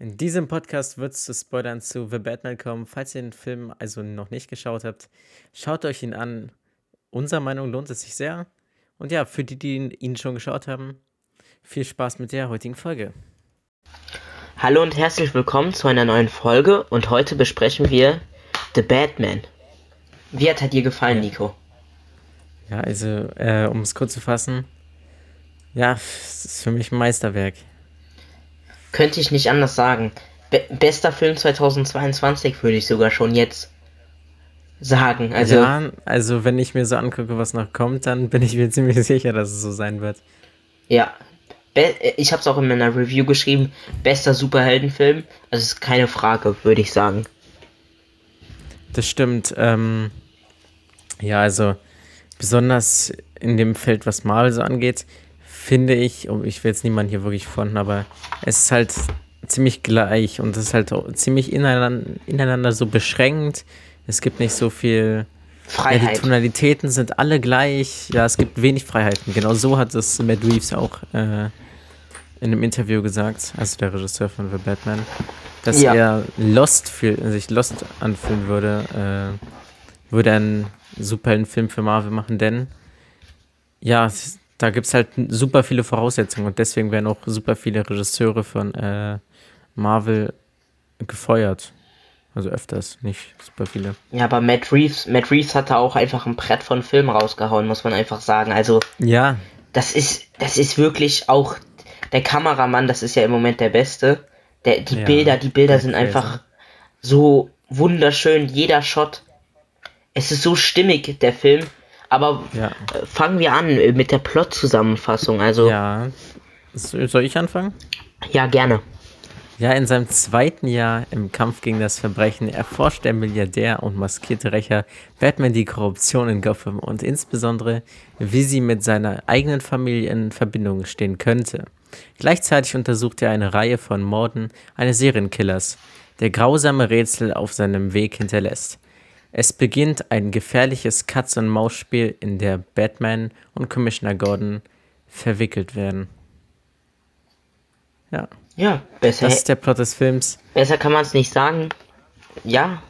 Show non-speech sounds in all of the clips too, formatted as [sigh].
In diesem Podcast wird es zu Spoilern zu The Batman kommen. Falls ihr den Film also noch nicht geschaut habt, schaut euch ihn an. Unserer Meinung lohnt es sich sehr. Und ja, für die, die ihn schon geschaut haben, viel Spaß mit der heutigen Folge. Hallo und herzlich willkommen zu einer neuen Folge und heute besprechen wir The Batman. Wie hat er dir gefallen, Nico? Ja, also, äh, um es kurz zu fassen, ja, es ist für mich ein Meisterwerk. Könnte ich nicht anders sagen. Be bester Film 2022 würde ich sogar schon jetzt sagen. Also, ja, also wenn ich mir so angucke, was noch kommt, dann bin ich mir [laughs] ziemlich sicher, dass es so sein wird. Ja, ich habe es auch in meiner Review geschrieben, bester Superheldenfilm. Also ist keine Frage, würde ich sagen. Das stimmt. Ähm, ja, also besonders in dem Feld, was Marvel so angeht, finde ich, ich will jetzt niemanden hier wirklich fronten, aber es ist halt ziemlich gleich und es ist halt ziemlich ineinander, ineinander so beschränkt. Es gibt nicht so viel. Freiheit. Ja, die Tonalitäten sind alle gleich. Ja, es gibt wenig Freiheiten. Genau so hat es Matt Reeves auch äh, in einem Interview gesagt, also der Regisseur von The Batman, dass ja. er Lost fühl, sich Lost anfühlen würde, äh, würde einen Superheldenfilm für Marvel machen, denn ja, da gibt es halt super viele Voraussetzungen und deswegen werden auch super viele Regisseure von äh, Marvel gefeuert. Also öfters, nicht super viele. Ja, aber Matt Reeves, Matt Reeves hatte auch einfach ein Brett von Film rausgehauen, muss man einfach sagen. Also ja, das ist, das ist wirklich auch der Kameramann, das ist ja im Moment der Beste. Der, die ja, Bilder, die Bilder sind einfach so wunderschön, jeder Shot. Es ist so stimmig, der Film. Aber ja. Fangen wir an mit der Plot-Zusammenfassung. Also. Ja. Soll ich anfangen? Ja, gerne. Ja, in seinem zweiten Jahr im Kampf gegen das Verbrechen erforscht der Milliardär und maskierte Rächer Batman die Korruption in Gotham und insbesondere, wie sie mit seiner eigenen Familie in Verbindung stehen könnte. Gleichzeitig untersucht er eine Reihe von Morden eines Serienkillers, der grausame Rätsel auf seinem Weg hinterlässt. Es beginnt ein gefährliches Katz-und-Maus-Spiel, in der Batman und Commissioner Gordon verwickelt werden. Ja. Ja, besser. Das ist der Plot des Films. Besser kann man es nicht sagen. Ja.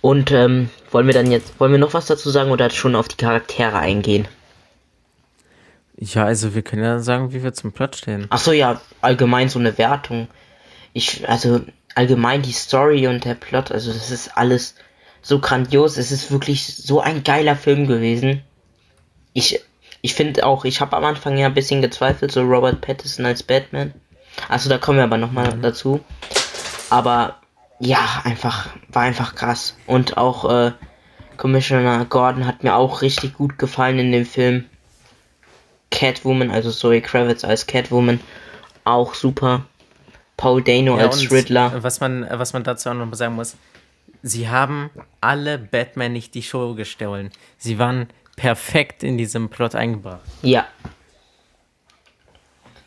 Und ähm, wollen wir dann jetzt, wollen wir noch was dazu sagen oder schon auf die Charaktere eingehen? Ja, also wir können ja sagen, wie wir zum Plot stehen. Ach so, ja, allgemein so eine Wertung. Ich, also allgemein die Story und der Plot, also das ist alles so grandios. Es ist wirklich so ein geiler Film gewesen. Ich, ich finde auch, ich habe am Anfang ja ein bisschen gezweifelt, so Robert Pattinson als Batman. Also da kommen wir aber nochmal mhm. dazu. Aber ja, einfach, war einfach krass. Und auch äh, Commissioner Gordon hat mir auch richtig gut gefallen in dem Film. Catwoman, also Zoe Kravitz als Catwoman, auch super. Paul Dano ja, als Riddler. Was man, was man dazu auch noch sagen muss, sie haben alle Batman nicht die Show gestohlen. Sie waren perfekt in diesem Plot eingebracht. Ja.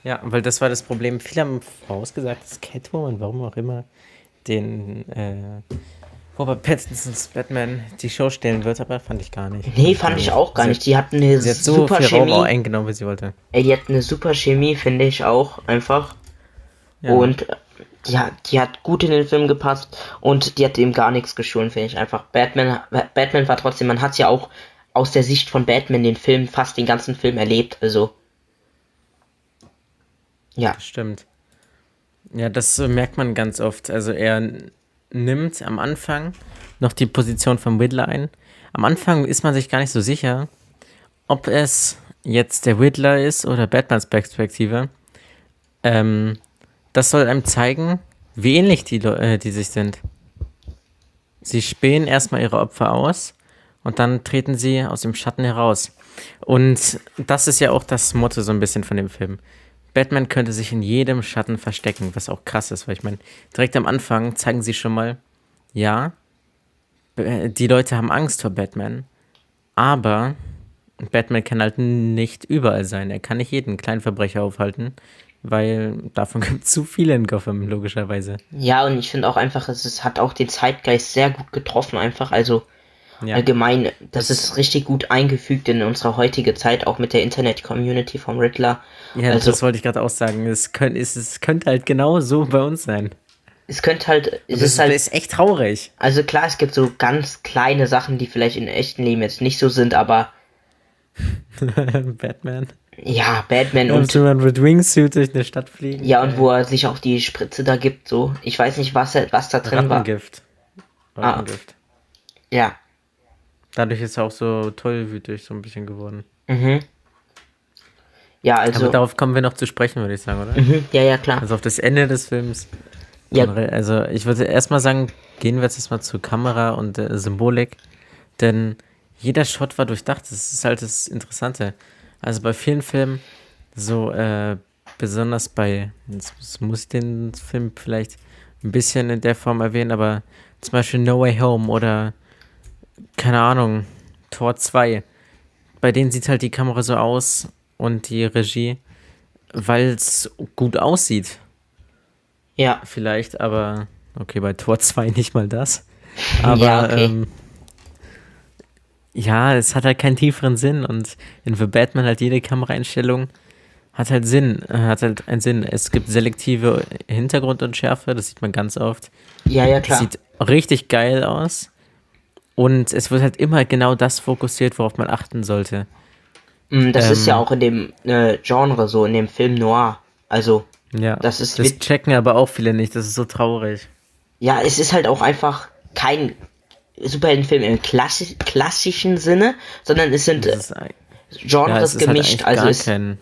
Ja, weil das war das Problem. Viele haben vorausgesagt, dass Catwoman, warum auch immer, den äh, Robert Pattinsons Batman die Show stellen wird, aber fand ich gar nicht. Nee, fand ich auch gar sie nicht. Die hatten eine sie hat so super viel Chemie. Raum eingenommen, wie sie wollte. Ey, die hat eine super Chemie, finde ich auch einfach. Ja. Und die hat, die hat gut in den Film gepasst und die hat ihm gar nichts geschoren, finde ich einfach. Batman, Batman war trotzdem, man hat ja auch aus der Sicht von Batman den Film, fast den ganzen Film erlebt, also. Ja. Das stimmt. Ja, das merkt man ganz oft. Also er nimmt am Anfang noch die Position vom Riddler ein. Am Anfang ist man sich gar nicht so sicher, ob es jetzt der Riddler ist oder Batmans Perspektive. Ähm, das soll einem zeigen, wie ähnlich die, äh, die sich sind. Sie spähen erstmal ihre Opfer aus und dann treten sie aus dem Schatten heraus. Und das ist ja auch das Motto so ein bisschen von dem Film. Batman könnte sich in jedem Schatten verstecken, was auch krass ist, weil ich meine, direkt am Anfang zeigen sie schon mal, ja, die Leute haben Angst vor Batman, aber Batman kann halt nicht überall sein. Er kann nicht jeden kleinen Verbrecher aufhalten weil davon [laughs] gibt es zu viele in Gotham, logischerweise. Ja, und ich finde auch einfach, es, es hat auch den Zeitgeist sehr gut getroffen, einfach. Also, Ja. Allgemein, das, ist richtig gut eingefügt in unsere heutige Zeit, auch mit der Internet-Community vom Riddler. Ja, also, das wollte ich gerade auch sagen. Es, könnt, es, es könnte halt genau so bei uns sein. es könnte halt, es Das ist halt, ist echt traurig. also klar, es gibt so ganz kleine Sachen, die vielleicht in echten Leben jetzt nicht so sind, aber [laughs] Batman. Ja, Batman Und und so man mit Wingsuit durch eine Stadt fliegen. ja, und wo er sich auch die Spritze da gibt, so. Ich weiß nicht, was, er- was da drin war. Rattengift. Ah. Rattengift. Ja. Dadurch ist er auch so tollwütig so ein bisschen geworden. Mhm. Ja, also. Aber darauf kommen wir noch zu sprechen, würde ich sagen, oder? Mhm, ja, ja, klar. Also auf das Ende des Films. Ja. Also ich würde erstmal sagen, gehen wir jetzt erstmal zur Kamera und äh, Symbolik. Denn jeder Shot war durchdacht. Das ist halt das Interessante. Also bei vielen Filmen, so äh, besonders bei, jetzt muss ich den Film vielleicht ein bisschen in der Form erwähnen, aber zum Beispiel No Way Home oder keine Ahnung, Tor 2. Bei denen sieht halt die Kamera so aus und die Regie, weil es gut aussieht Ja. vielleicht, aber okay, bei Tor 2 [laughs] nicht mal das. Aber Ja, okay. ähm, ja, es hat halt keinen tieferen Sinn und in The Batman halt jede Kameraeinstellung hat halt Sinn, äh, hat halt einen Sinn. Es gibt selektive Hintergrundunschärfe, das sieht man ganz oft. Ja, ja, klar. Sieht richtig geil aus. Und es wird halt immer genau das fokussiert, worauf man achten sollte. Mm, Das ist ja ähm, auch in dem äh, Genre so, in dem Film Noir. Also, Ja, Das ist das checken aber auch viele nicht, das ist so traurig. ja, es ist halt auch einfach kein Superheldenfilm im klassi klassischen Sinne, sondern es sind äh, ist, ein- Genres ja, es halt gemischt. eigentlich also es, kein,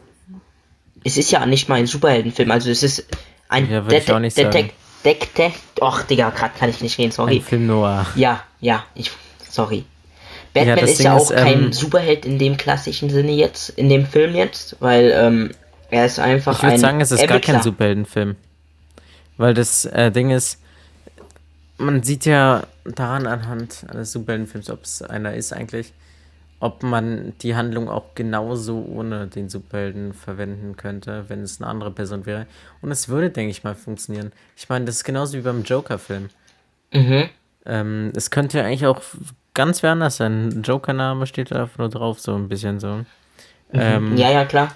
es ist ja nicht mal ein Superheldenfilm, also es ist ein Ja, ich auch sagen. Detek Detek Och, Digga, grad kann ich nicht reden, sorry. ein Film noir. Ja, ja, ich, sorry. Batman das ist Ding ja ist, auch kein ähm, Superheld in dem klassischen Sinne jetzt, in dem Film jetzt, weil ähm, er ist einfach Ich würde ein sagen, es ist gar kein Ermittler. Superheldenfilm. Weil das äh, Ding ist, man sieht ja daran anhand eines Superheldenfilms, ob es einer ist eigentlich, ob man die Handlung auch genauso ohne den Superhelden verwenden könnte, wenn es eine andere Person wäre. Und es würde, denke ich mal, funktionieren. Ich meine, das ist genauso wie beim Joker-Film. Mhm. Ähm, es könnte ja eigentlich auch ganz wer anders sein. Joker-Name steht da einfach nur drauf, so ein bisschen so. Ähm, Ja, ja, klar.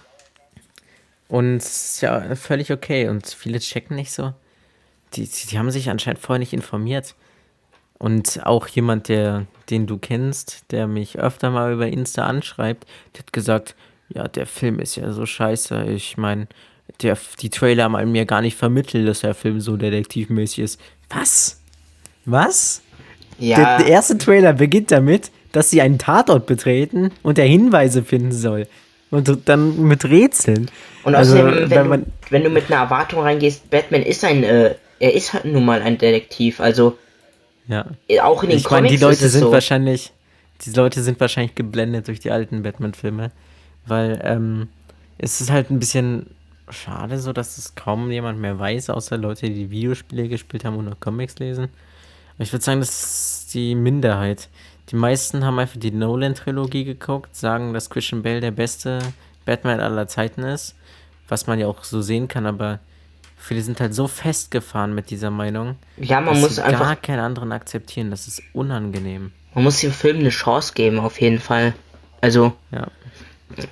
Und es ist ja völlig okay. Und viele checken nicht so. Die, die, haben sich anscheinend vorher nicht informiert. Und auch jemand, der, den du kennst, der mich öfter mal über Insta anschreibt, der hat gesagt, ja, der Film ist ja so scheiße. Ich meine, der, die Trailer haben mir gar nicht vermittelt, dass der Film so detektivmäßig ist. Was? Was? Ja, Der, der erste Trailer beginnt damit, dass sie einen Tatort betreten und er Hinweise finden soll. Und dann mit Rätseln. und also, außerdem, wenn, wenn du, man, wenn du mit einer Erwartung reingehst, Batman ist ein, äh, er ist halt nun mal ein Detektiv, also ja. auch in den Ich meine, Comics die Leute sind so. wahrscheinlich, die Leute sind wahrscheinlich geblendet durch die alten Batman-Filme, weil ähm, es ist halt ein bisschen schade so, dass es kaum jemand mehr weiß, außer Leute, die Videospiele gespielt haben und noch Comics lesen. Aber ich würde sagen, das ist die Minderheit. Die meisten haben einfach die Nolan-Trilogie geguckt, sagen, dass Christian Bale der beste Batman aller Zeiten ist, was man ja auch so sehen kann, aber viele sind halt so festgefahren mit dieser Meinung, Ja, man dass muss sie einfach, gar keinen anderen akzeptieren. Das ist unangenehm. man muss dem Film eine Chance geben, auf jeden Fall. Also, Ja.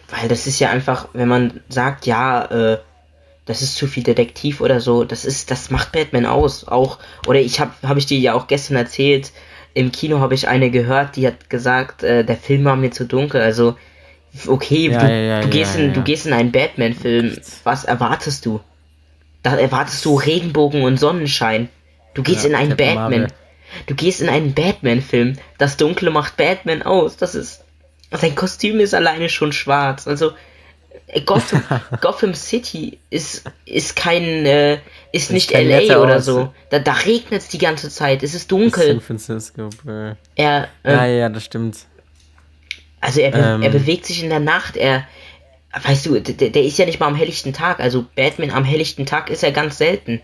Weil das ist ja einfach, wenn man sagt, ja, äh, das ist zu viel Detektiv oder so, das ist, das macht Batman aus. Auch, oder ich habe, habe ich dir ja auch gestern erzählt, im Kino habe ich eine gehört, die hat gesagt, äh, der Film war mir zu dunkel. Also, okay, Ja, du, ja, ja, du gehst in, du gehst in einen Batman-Film. Was erwartest du? Da erwartest du Regenbogen und Sonnenschein. Du gehst Ja, in einen Batman. Marvel. Du gehst in einen Batman-Film. Das Dunkle macht Batman aus. Das ist. Sein Kostüm ist alleine schon schwarz. Also. äh, Gotham, [laughs] Gotham City ist, ist kein, äh, ist nicht kein LA oder Ort. so. Da, da regnet es die ganze Zeit. Es ist San dunkel. Francisco. Äh. Er, äh, Ja, ja, das stimmt. also er, be Ähm. er bewegt sich in der Nacht. Er, weißt du, der, der ist ja nicht mal am helllichten Tag. Also Batman am helllichten Tag ist er ganz selten.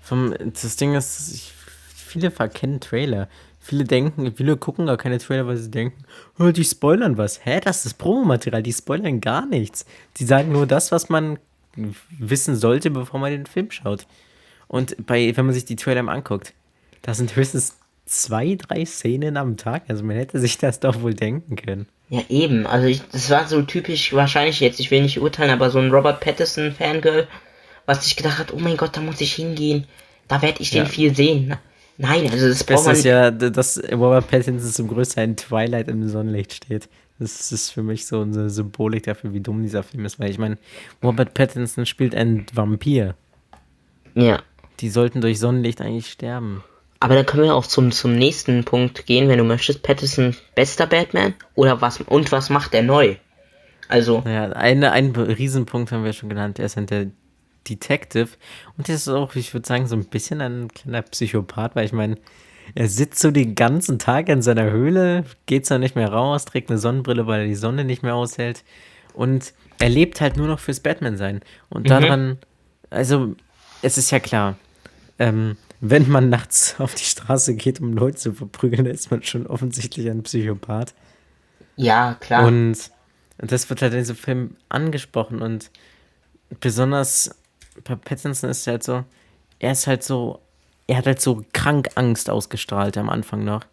Vom, das Ding ist, ich, viele verkennen Trailer. Viele denken, viele gucken gar keine Trailer, weil sie denken, oh, die spoilern was. Hä, das ist Promomaterial, die spoilern gar nichts. Die sagen nur das, was man wissen sollte, bevor man den Film schaut. Und bei, wenn man sich die Trailer mal anguckt, da sind höchstens zwei, drei Szenen am Tag. Also man hätte sich das doch wohl denken können. Ja, eben. Also ich, das war so typisch, wahrscheinlich jetzt, ich will nicht urteilen, aber so ein Robert Pattinson Fangirl, was sich gedacht hat, oh mein Gott, da muss ich hingehen. Da werde ich den Ja. viel sehen. Nein, also das, Das braucht man ist ja, dass Robert Pattinson zum größten in Twilight im Sonnenlicht steht. Das ist für mich so eine Symbolik dafür, wie dumm dieser Film ist. Weil ich meine, Robert Pattinson spielt einen Vampir. Ja. Die sollten durch Sonnenlicht eigentlich sterben. Aber dann können wir auch zum, zum nächsten Punkt gehen, wenn du möchtest. Pattinson bester Batman oder was und was macht er neu? Also, Naja, eine, einen Riesenpunkt haben wir schon genannt. Er ist halt der Detective. Und er ist auch, ich würde sagen, so ein bisschen ein kleiner Psychopath, weil ich meine, er sitzt so den ganzen Tag in seiner Höhle, geht zwar nicht mehr raus, trägt eine Sonnenbrille, weil er die Sonne nicht mehr aushält. Und er lebt halt nur noch fürs Batman-Sein. Und daran, also, es ist ja klar, ähm, wenn man nachts [laughs] auf die Straße geht, um Leute zu verprügeln, dann ist man schon offensichtlich ein Psychopath. ja, klar. Und das wird halt in diesem Film angesprochen und besonders bei Pattinson ist es halt so, er ist halt so, er hat halt so krank Angst ausgestrahlt am Anfang noch.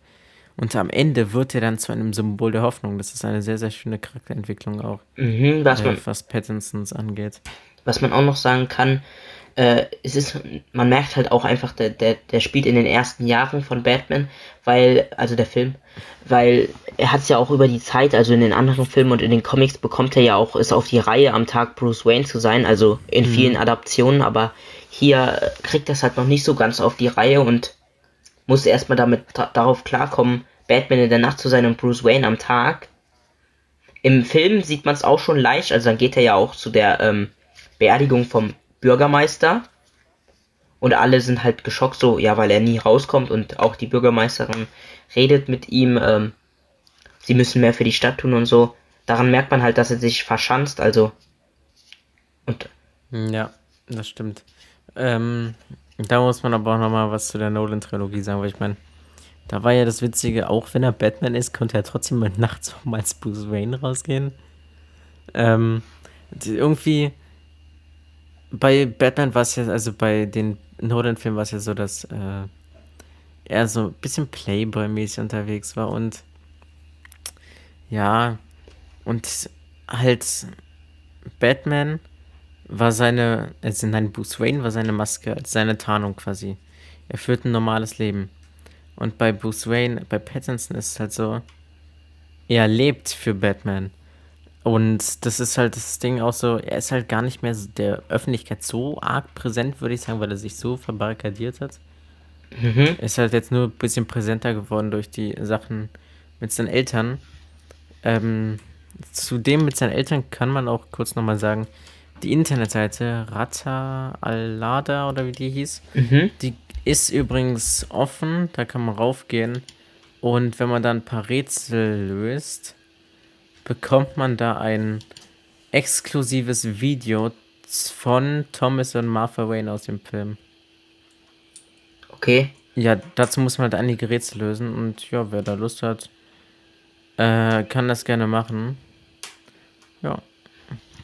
Und am Ende wird er dann zu einem Symbol der Hoffnung. Das ist eine sehr, sehr schöne Charakterentwicklung auch, mhm, was, äh, man, was Pattinsons angeht. was man auch noch sagen kann, äh, es ist, man merkt halt auch einfach, der, der, der spielt in den ersten Jahren von Batman, weil, also der Film, weil er hat es ja auch über die Zeit, also in den anderen Filmen und in den Comics bekommt er ja auch es auf die Reihe am Tag Bruce Wayne zu sein, also in vielen Adaptionen, aber hier kriegt das halt noch nicht so ganz auf die Reihe und muss erstmal damit darauf klarkommen, Batman in der Nacht zu sein und Bruce Wayne am Tag. Im Film sieht man es auch schon leicht, also dann geht er ja auch zu der ähm, Beerdigung vom Bürgermeister. Und alle sind halt geschockt, so, ja, weil er nie rauskommt und auch die Bürgermeisterin redet mit ihm, ähm, sie müssen mehr für die Stadt tun und so. Daran merkt man halt, dass er sich verschanzt, also. Und Ja, das stimmt. Ähm, da muss man aber auch nochmal was zu der Nolan-Trilogie sagen, weil ich meine, da war ja das Witzige, auch wenn er Batman ist, konnte er trotzdem mal [laughs] nachts auch mal als Bruce Wayne rausgehen. Ähm, irgendwie bei Batman war es ja, also bei den Nolan-Filmen war es ja so, dass äh, er so ein bisschen Playboy-mäßig unterwegs war und ja, und halt Batman war seine, also nein, Bruce Wayne war seine Maske, seine Tarnung quasi. Er führt ein normales Leben. Und bei Bruce Wayne, bei Pattinson ist es halt so, er lebt für Batman. Und das ist halt das Ding auch so, er ist halt gar nicht mehr der Öffentlichkeit so arg präsent, würde ich sagen, weil er sich so verbarrikadiert hat. mhm. Ist halt jetzt nur ein bisschen präsenter geworden durch die Sachen mit seinen Eltern. Ähm, zudem mit seinen Eltern kann man auch kurz nochmal sagen, die Internetseite Rata Alada oder wie die hieß, Mhm. die ist übrigens offen, da kann man raufgehen. Und wenn man dann ein paar Rätsel löst, bekommt man da ein exklusives Video von Thomas und Martha Wayne aus dem Film. Okay. Ja, dazu muss man halt einige Rätsel lösen und ja, wer da Lust hat, äh, kann das gerne machen. Ja.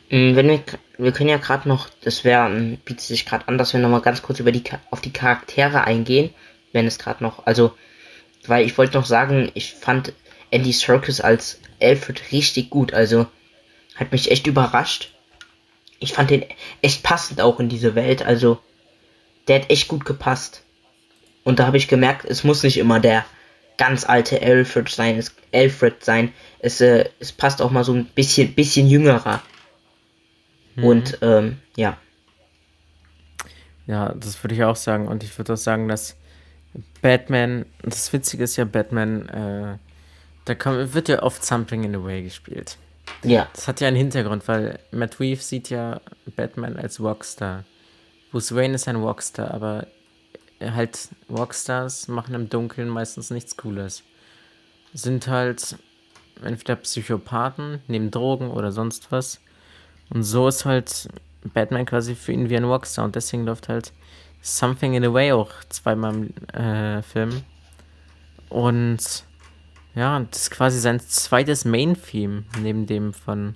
Mm, Wenn wir, wir können ja gerade noch, das wäre, bietet sich gerade an, dass wir nochmal ganz kurz über die, auf die Charaktere eingehen, wenn es gerade noch, also, weil ich wollte noch sagen, ich fand Andy Serkis als Alfred richtig gut, also, hat mich echt überrascht. Ich fand den echt passend auch in diese Welt, also, der hat echt gut gepasst. Und da habe ich gemerkt, es muss nicht immer der ganz alte Alfred sein, es, Alfred sein, es, äh, es passt auch mal so ein bisschen, bisschen jüngerer. Und ähm, ja, Ja, das würde ich auch sagen. Und ich würde auch sagen, dass Batman, das Witzige ist ja, Batman, äh, da kann, wird ja oft Something in the Way gespielt. ja, Das hat ja einen Hintergrund, weil Matt Reeves sieht ja Batman als Rockstar. Bruce Wayne ist ein Rockstar, aber halt Rockstars machen im Dunkeln meistens nichts Cooles. Sind halt entweder Psychopathen, nehmen Drogen oder sonst was. Und so ist halt Batman quasi für ihn wie ein Rockstar und deswegen läuft halt Something in a Way auch zweimal im äh, Film. Und ja, das ist quasi sein zweites Main-Theme, neben dem von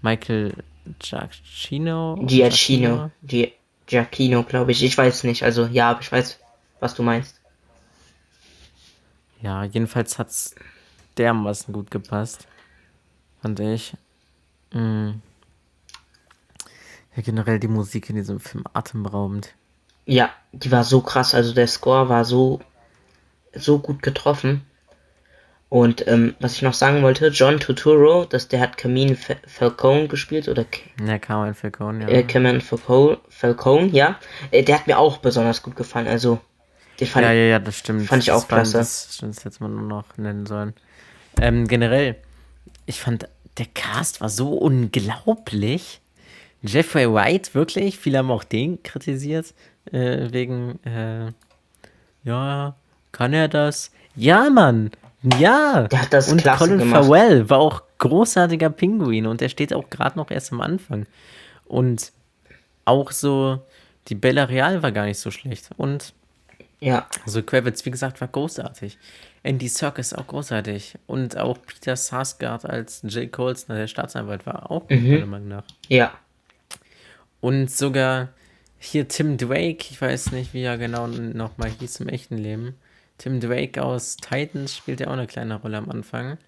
Michael Giacchino. Giacchino, Gi Giacchino, glaube ich, ich weiß nicht, also ja, aber ich weiß, was du meinst. Ja, jedenfalls hat es dermaßen gut gepasst. Fand ich. Mhm. Ja, generell die Musik in diesem Film atemberaubend. Ja, die war so krass. Also der Score war so, so gut getroffen. Und ähm, was ich noch sagen wollte, John Turturro, dass der hat Camille Falcone gespielt oder ja, Carmen Falcone, ja. Äh, Carmen Falcone, Falcone, ja. Äh, der hat mir auch besonders gut gefallen. Also den fand ja, ja, ja, das stimmt. Fand ich auch das klasse. das stimmt, das hätte man nur noch nennen sollen. Ähm, generell, ich fand, der Cast war so unglaublich. Jeffrey White, wirklich, viele haben auch den kritisiert, äh, wegen, äh, ja, kann er das? Ja, Mann, ja. Der hat das und klasse Colin gemacht. Farrell war auch großartiger Pinguin und der steht auch gerade noch erst am Anfang. Und auch so, die Bella Real war gar nicht so schlecht. Und Ja, also Kravitz, wie gesagt, war großartig. Andy Serkis auch großartig. Und auch Peter Sarsgaard als Jay Colston, der Staatsanwalt, war auch gut, meiner Meinung nach. ja. Und sogar hier Tim Drake, ich weiß nicht, wie er genau nochmal hieß im echten Leben. Tim Drake aus Titans spielt ja auch eine kleine Rolle am Anfang.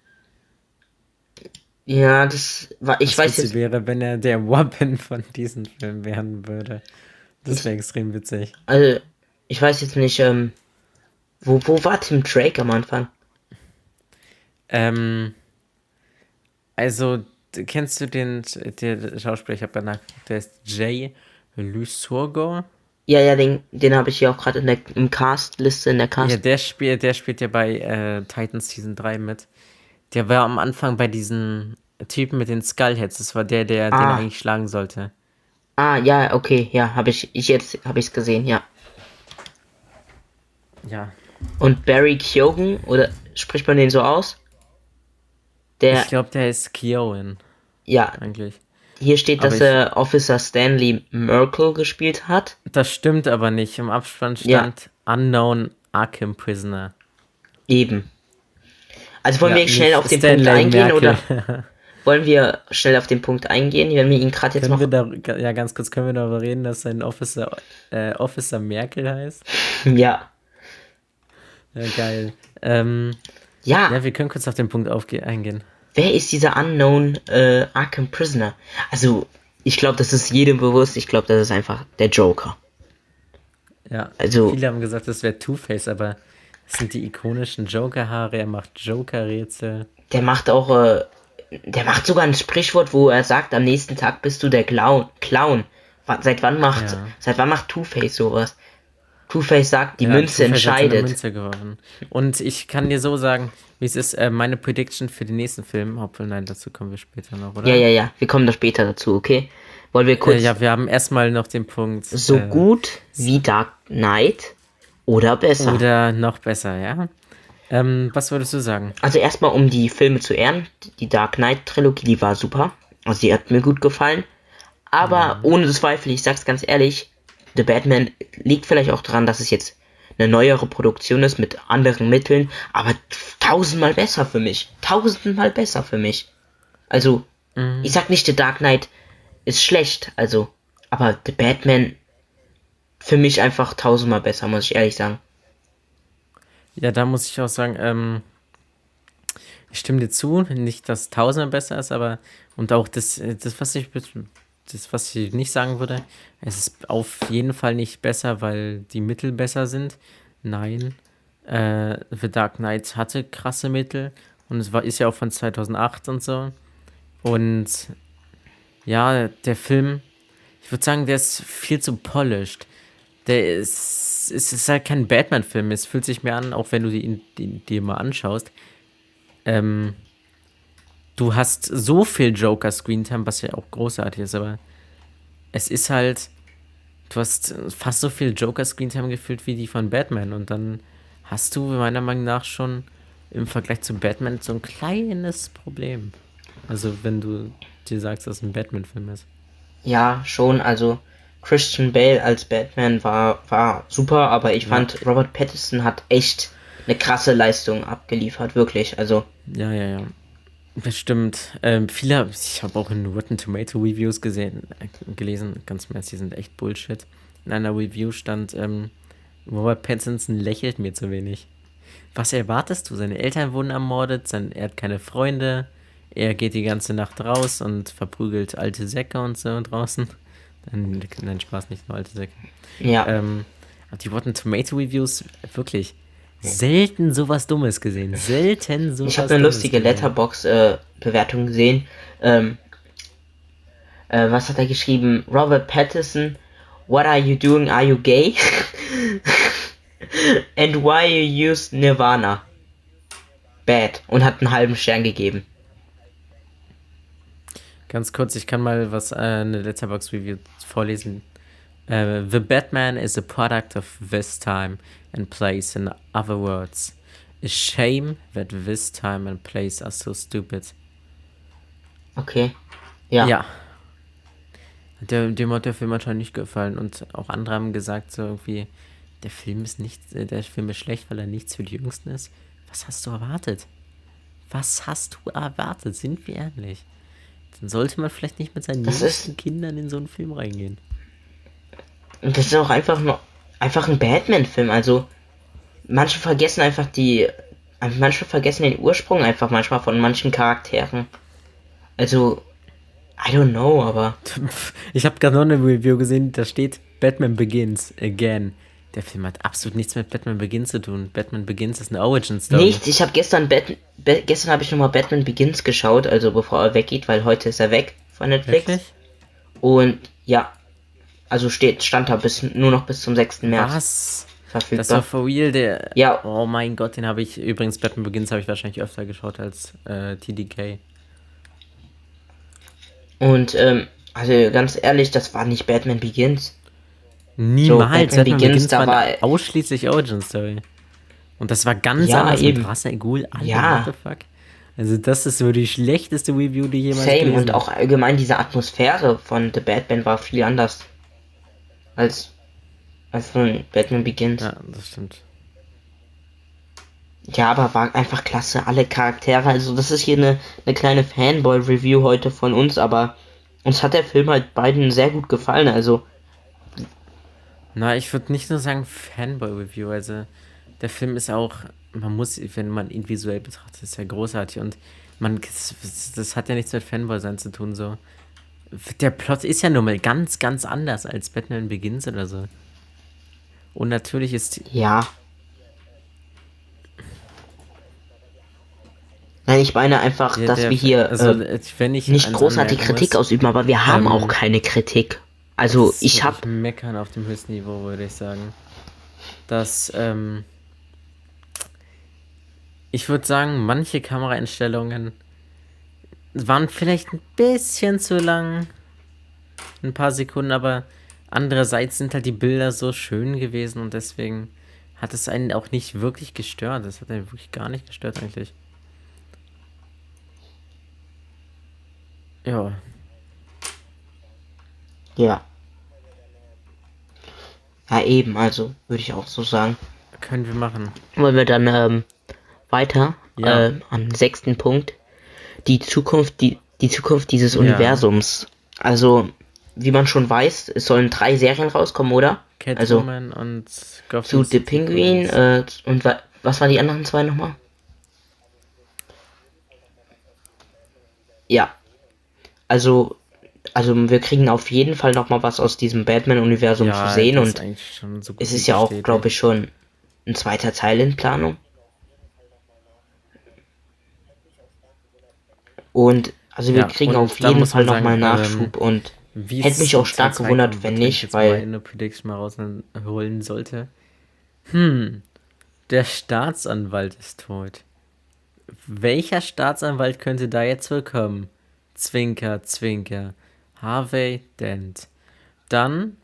Ja, das war, ich Was weiß jetzt, wäre, wenn er der Wappen von diesem Film werden würde. Das wäre extrem witzig. also, ich weiß jetzt nicht, ähm, wo, wo war Tim Drake am Anfang? Ähm, also, kennst du den, der Schauspieler, ich habe danach, der ist Jay Lysurgo. Ja, ja, den, den habe ich hier auch gerade in der im Cast-Liste, in der Cast. Ja, der spielt, der spielt ja bei äh, Titans Season 3 mit. Der war am Anfang bei diesen Typen mit den Skullheads. Das war der, der den Ah. eigentlich schlagen sollte. Ah, ja, okay, ja, habe ich, ich jetzt habe ich es gesehen, ja. Ja. Und Barry Keoghan, oder spricht man den so aus? Der, Ich glaube, der ist Kiowan, ja, eigentlich. Hier steht, Aber dass er Officer Stanley Merkel gespielt hat. Das stimmt aber nicht. Im Abspann Ja. stand Unknown Arkham Prisoner. Eben. Also wollen Ja, wir schnell auf den Stanley Punkt eingehen Merkel. oder [laughs] wollen wir schnell auf den Punkt eingehen, wenn wir ihn gerade jetzt Können da, ja, ganz kurz können wir darüber reden, dass sein Officer, äh, Officer Merkel heißt? [laughs] Ja. Ja, geil. Ähm, Ja, ja, wir können kurz auf den Punkt eingehen. Wer ist dieser Unknown äh, Arkham Prisoner? Also, ich glaube, das ist jedem bewusst. Ich glaube, das ist einfach der Joker. Ja, Also- viele haben gesagt, das wäre Two-Face, aber das sind die ikonischen Joker-Haare, er macht Joker-Rätsel. Der macht auch, äh, der macht sogar ein Sprichwort, wo er sagt, am nächsten Tag bist du der Clown. Clown. Seit wann macht, Ja. seit wann macht Two-Face sowas? Two-Face sagt, die Ja, Münze entscheidet. Münze geworfen. Und ich kann dir so sagen, wie es ist, äh, meine Prediction für den nächsten Film, obwohl nein, dazu kommen wir später noch, oder? Ja, ja, ja. Wir kommen da später dazu, okay? Wollen wir kurz Äh, ja, wir haben erstmal noch den Punkt. so äh, gut wie Dark Knight oder besser? Oder noch besser, ja? Ähm, was würdest du sagen? Also erstmal um die Filme zu ehren, die Dark Knight Trilogie, die war super. Also die hat mir gut gefallen. Aber ohne Zweifel, ich sag's ganz ehrlich, The Batman liegt vielleicht auch daran, dass es jetzt eine neuere Produktion ist mit anderen Mitteln, aber tausendmal besser für mich. Tausendmal besser für mich. Also, ich sag nicht, The Dark Knight ist schlecht, also, aber The Batman für mich einfach tausendmal besser, muss ich ehrlich sagen. Ja, da muss ich auch sagen, ähm, ich stimme dir zu, nicht, dass Tausender besser ist, aber und auch das, äh, das, was ich das, was ich nicht sagen würde, es ist auf jeden Fall nicht besser, weil die Mittel besser sind. Nein. Äh, The Dark Knight hatte krasse Mittel und es war, ist ja auch von 2008 und so. Und ja, der Film, ich würde sagen, der ist viel zu polished. Der ist, es ist halt kein Batman-Film. Es fühlt sich mehr an, auch wenn du die, die, die mal anschaust. Ähm, du hast so viel Joker-Screentime, was ja auch großartig ist, aber es ist halt, du hast fast so viel Joker-Screentime gefühlt wie die von Batman und dann hast du meiner Meinung nach schon im Vergleich zu Batman so ein kleines Problem. Also wenn du dir sagst, dass es ein Batman-Film ist. Ja, schon, also Christian Bale als Batman war, war super, aber ich fand, Robert Pattinson hat echt eine krasse Leistung abgeliefert, wirklich. Also, Ja, ja, ja. Bestimmt. Ähm, viele, ich habe auch in Rotten Tomato Reviews gesehen, äh, gelesen, ganz Ernst, die sind echt Bullshit. In einer Review stand, ähm, Robert Pattinson lächelt mir zu wenig. was erwartest du? Seine Eltern wurden ermordet, sein, er hat keine Freunde, er geht die ganze Nacht raus und verprügelt alte Säcke und so draußen. Nein, Spaß, nicht nur alte Säcke. Ja. Ähm, die Rotten Tomato Reviews, wirklich, selten sowas Dummes gesehen. Selten sowas Ich habe eine Dummes lustige. Letterbox-Bewertung gesehen. Ähm, äh, was hat er geschrieben? Robert Pattinson, what are you doing? Are you gay? [laughs] And why you use Nirvana? Bad. Und hat einen halben Stern gegeben. Ganz kurz, ich kann mal was äh, eine Letterbox Review vorlesen. Äh, The Batman is a product of this time and place. In other words, a shame that this time and place are so stupid. Okay. Ja. Ja. Der, dem hat der Film anscheinend nicht gefallen und auch andere haben gesagt, so irgendwie, der Film ist nicht, äh, der Film ist schlecht, weil er nichts für die Jüngsten ist. Was hast du erwartet? Was hast du erwartet? Sind wir ehrlich? Dann sollte man vielleicht nicht mit seinen Das jüngsten Kindern in so einen Film reingehen. Und das ist auch einfach nur einfach ein Batman-Film. Also manche vergessen einfach die, manche vergessen den Ursprung einfach manchmal von manchen Charakteren. Also I don't know, aber Ich habe gerade noch eine Review gesehen, da steht Batman Begins again. Der Film hat absolut nichts mit Batman Begins zu tun. Batman Begins ist eine Origin Story. Nichts, ich habe gestern Bat Ba- gestern habe ich nochmal Batman Begins geschaut, also bevor er weggeht, weil heute ist er weg von Netflix. Wirklich? Und ja, also steht stand da bis nur noch bis zum 6. März Was? Das verfügbar. war for real der. Ja. Oh mein Gott, den habe ich übrigens Batman Begins habe ich wahrscheinlich öfter geschaut als äh, TDK. Und ähm, also ganz ehrlich, das war nicht Batman Begins. Niemals. Batman Batman Begins, Begins da war ausschließlich Origin Story. Und das war ganz Ja, anders eben. mit Ra's al Ghul. Alter, Ja. what the fuck? Also das ist so die schlechteste Review, die jemals Same und auch allgemein diese Atmosphäre von The Batman war viel anders als als von Batman Begins. Ja, das stimmt. Ja, aber war einfach klasse, alle Charaktere. Also das ist hier eine, eine kleine Fanboy-Review heute von uns, aber uns hat der Film halt beiden sehr gut gefallen. Also Na, ich würde nicht nur sagen Fanboy-Review, also der Film ist auch, man muss, wenn man ihn visuell betrachtet, ist ja großartig und man, das, das hat ja nichts mit Fanboy sein zu tun, so. Der Plot ist ja nun mal ganz, ganz anders als Batman Begins oder so. Und natürlich ist, ja. Nein, ich meine einfach, der- dass der- wir hier also, äh, wenn ich nicht großartig Kritik muss, ausüben, aber wir haben ähm, auch keine Kritik. Also ich habe Meckern auf dem höchsten Niveau, würde ich sagen. Dass, ähm, ich würde sagen, manche Kameraeinstellungen waren vielleicht ein bisschen zu lang. Ein paar Sekunden, aber andererseits sind halt die Bilder so schön gewesen und deswegen hat es einen auch nicht wirklich gestört. Das hat einen wirklich gar nicht gestört eigentlich. Ja, ja. Ja, eben, also würde ich auch so sagen. können wir machen. Wollen wir dann ähm, weiter Ja. äh, am sechsten Punkt die Zukunft, die, die Zukunft dieses Universums. Also, wie man schon weiß, es sollen drei Serien rauskommen, oder? Also Catwoman und Gotham zu The Penguin äh, und wa was waren die anderen zwei nochmal? Ja. Also, also wir kriegen auf jeden Fall nochmal was aus diesem Batman-Universum zu sehen und ist es ist ja auch, glaube ich, schon ein zweiter Teil in Planung. Und also wir Ja, kriegen und auf jeden Fall nochmal sagen, Nachschub und Wie hätte mich auch stark gewundert, wenn wenn ich nicht, weil- eine Prediction mal rausholen sollte. Hm, der Staatsanwalt ist tot. Welcher Staatsanwalt könnte da jetzt willkommen? Zwinker, Zwinker. Harvey Dent. Dann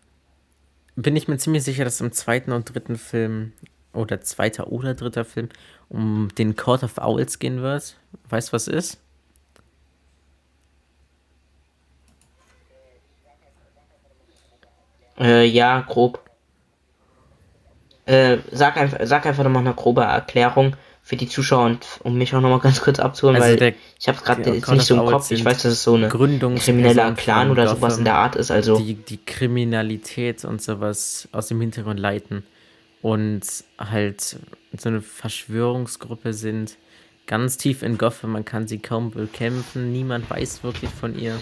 bin ich mir ziemlich sicher, dass im zweiten und dritten Film oder zweiter oder dritter Film um den Court of Owls gehen wird. Weißt du, was ist? Äh, ja, grob. Äh, sag einfach, sag einfach nochmal eine grobe Erklärung für die Zuschauer und um mich auch nochmal ganz kurz abzuholen, Also weil der- ich habe gerade der jetzt Court nicht so im Kopf. Ich weiß, dass es so eine krimineller Clan oder sowas Gotham, in der Art ist. Also die die Kriminalität und sowas aus dem Hintergrund leiten. und halt so eine Verschwörungsgruppe sind, ganz tief in Gotham, man kann sie kaum bekämpfen, niemand weiß wirklich von ihr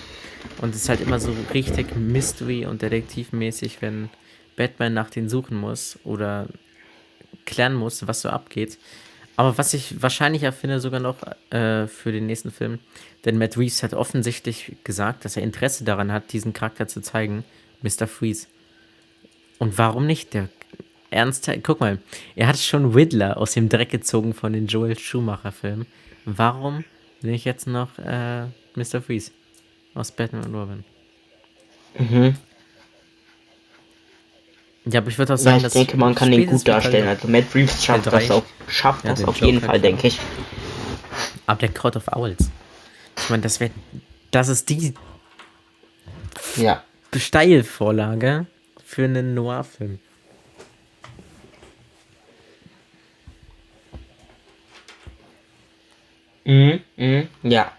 und es ist halt immer so richtig Mystery und Detektivmäßig, wenn Batman nach denen suchen muss oder klären muss, was so abgeht. Aber was ich wahrscheinlicher finde, sogar noch äh, für den nächsten Film, denn Matt Reeves hat offensichtlich gesagt, dass er Interesse daran hat, diesen Charakter zu zeigen, Mr. Freeze. Und warum nicht? Der ernst, guck mal, er hat schon Riddler aus dem Dreck gezogen von den Joel Schumacher-Filmen. Warum will ich jetzt noch äh, Mr. Freeze aus Batman und Robin? Mhm. Ja, aber ich würde auch sagen, ja, ich denke, man kann den gut darstellen. Also Matt Reeves schafft das, auch, schafft ja, das auf jeden Fall, denke ich. Aber der Court of Owls. Ich meine, das wäre, das ist die ja. Steilvorlage für einen Noir-Film. Mhm, mhm, ja.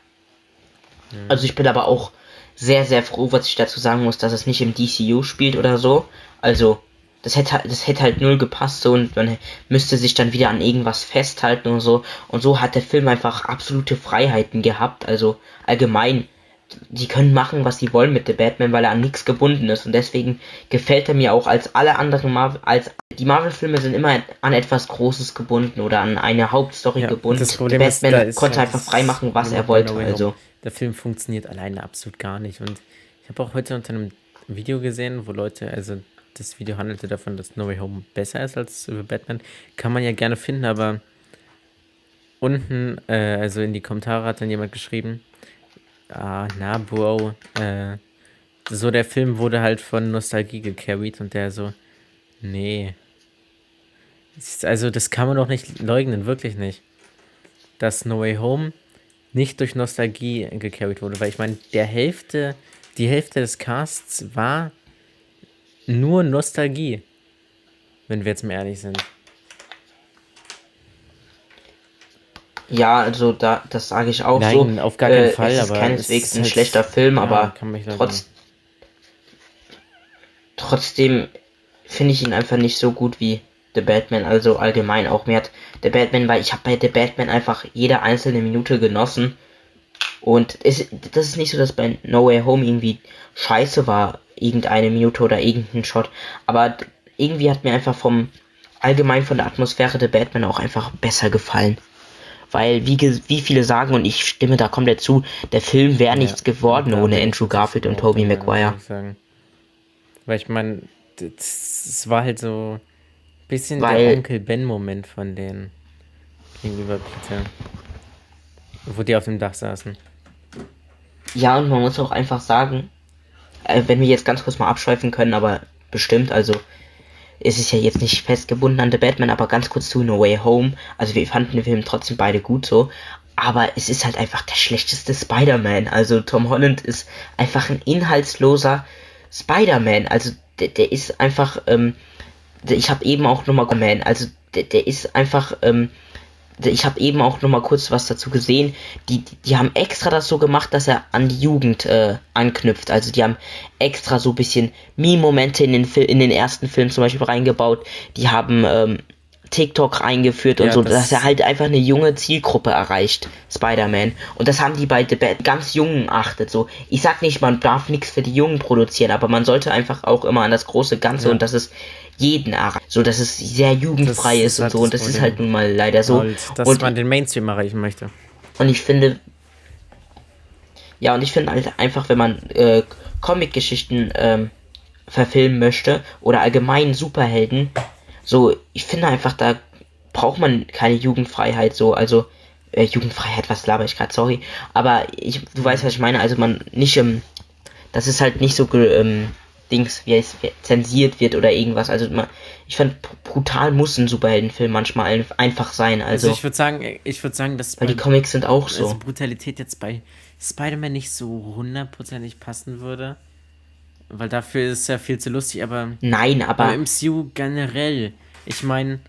Also ich bin aber auch sehr, sehr froh, was ich dazu sagen muss, dass es nicht im DCU spielt oder so. Also das hätte, das hätte halt null gepasst so und man müsste sich dann wieder an irgendwas festhalten und so. Und so hat der Film einfach absolute Freiheiten gehabt. Also allgemein, die können machen, was sie wollen mit The Batman, weil er an nichts gebunden ist. Und deswegen gefällt er mir auch als alle anderen Marvel, als die Marvel-Filme sind immer an etwas Großes gebunden oder an eine Hauptstory ja, gebunden. Das Problem Batman ist, konnte einfach frei machen, was er wollte. Also. Der Film funktioniert alleine absolut gar nicht. Und ich habe auch heute unter einem Video gesehen, wo Leute, also das Video handelte davon, dass No Way Home besser ist als über Batman. Kann man ja gerne finden, aber unten, äh, also in die Kommentare hat dann jemand geschrieben, ah, na, Bro, äh, so der Film wurde halt von Nostalgie gecarried und der so, nee. Also das kann man doch nicht leugnen, wirklich nicht. Dass No Way Home nicht durch Nostalgie gecarried wurde, weil ich meine, der Hälfte, die Hälfte des Casts war nur Nostalgie. Wenn wir jetzt mal ehrlich sind. Ja, also da, das sage ich auch Nein, so. auf gar keinen äh, Fall. Es ist aber keineswegs ein halt, schlechter Film, ja, aber trotz, trotzdem finde ich ihn einfach nicht so gut wie The Batman. Also allgemein auch mehr hat The Batman, weil ich habe bei The Batman einfach jede einzelne Minute genossen. Und es, das ist nicht so, dass bei No Way Home irgendwie scheiße war irgendeine Minute oder irgendein Shot. Aber irgendwie hat mir einfach vom allgemein von der Atmosphäre der Batman auch einfach besser gefallen. Weil, wie, wie viele sagen, und ich stimme da komplett zu, der Film wäre ja, nichts geworden ohne Andrew Garfield und Tobey Maguire. Weil ich meine, es war halt so ein bisschen Weil, der Onkel Ben-Moment von denen gegenüber Peter. Wo die auf dem Dach saßen. Ja, und man muss auch einfach sagen, äh, wenn wir jetzt ganz kurz mal abschweifen können, aber bestimmt, also es ist ja jetzt nicht festgebunden an The Batman, aber ganz kurz zu No Way Home. Also wir fanden den Film trotzdem beide gut so. Aber es ist halt einfach der schlechteste Spider-Man. Also Tom Holland ist einfach ein inhaltsloser Spider-Man. Also der, der ist einfach, ähm, ich habe eben auch nochmal Man, also der, der ist einfach, ähm, ich habe eben auch noch mal kurz was dazu gesehen. Die, die haben extra das so gemacht, dass er an die Jugend äh, anknüpft. Also die haben extra so bisschen Meme-Momente in den, in den ersten Filmen zum Beispiel reingebaut. Die haben ähm, TikTok reingeführt und ja, so, das dass er halt einfach eine junge Zielgruppe erreicht, Spider-Man. Und das haben die bei The Bad ganz Jungen achtet. So, ich sag nicht, man darf nichts für die Jungen produzieren, aber man sollte einfach auch immer an das große Ganze ja. und das ist jeden erreicht. So, dass es sehr jugendfrei das ist, und so. Und das ist halt nun mal leider so. Halt, dass und, man den Mainstream erreichen möchte. Und ich finde, ja, und ich finde halt einfach, wenn man äh, Comic-Geschichten ähm, verfilmen möchte oder allgemein Superhelden, so, ich finde einfach, da braucht man keine Jugendfreiheit so, also äh, Jugendfreiheit, was laber ich gerade, sorry, aber ich, du weißt, was ich meine, also man nicht, ähm, das ist halt nicht so ähm, Dings, wie es zensiert wird oder irgendwas. Also man, ich fand brutal muss ein Superheldenfilm manchmal einfach sein. Also, also ich würde sagen, ich würde sagen, dass weil die Comics sind auch so. Also Brutalität jetzt bei Spider-Man nicht so hundertprozentig passen würde, weil dafür ist es ja viel zu lustig. Aber nein, aber im MCU generell. Ich meine,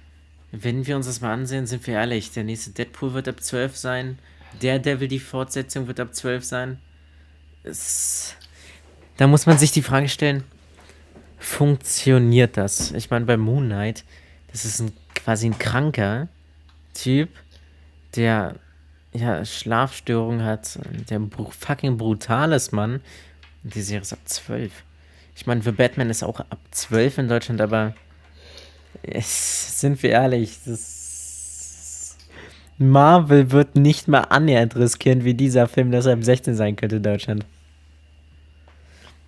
wenn wir uns das mal ansehen, sind wir ehrlich, der nächste Deadpool wird ab 12 sein. Der Devil, die Fortsetzung wird ab 12 sein. Es da muss man sich die Frage stellen, funktioniert das? Ich meine, bei Moon Knight, Das ist ein, quasi ein kranker Typ, der ja Schlafstörungen hat, der fucking brutal ist, Mann. Und die Serie ist ab 12. Ich meine, für Batman ist auch ab 12 in Deutschland, aber es, sind wir ehrlich, das Marvel wird nicht mal annähernd riskieren, wie dieser Film, dass er ab 16 sein könnte in Deutschland.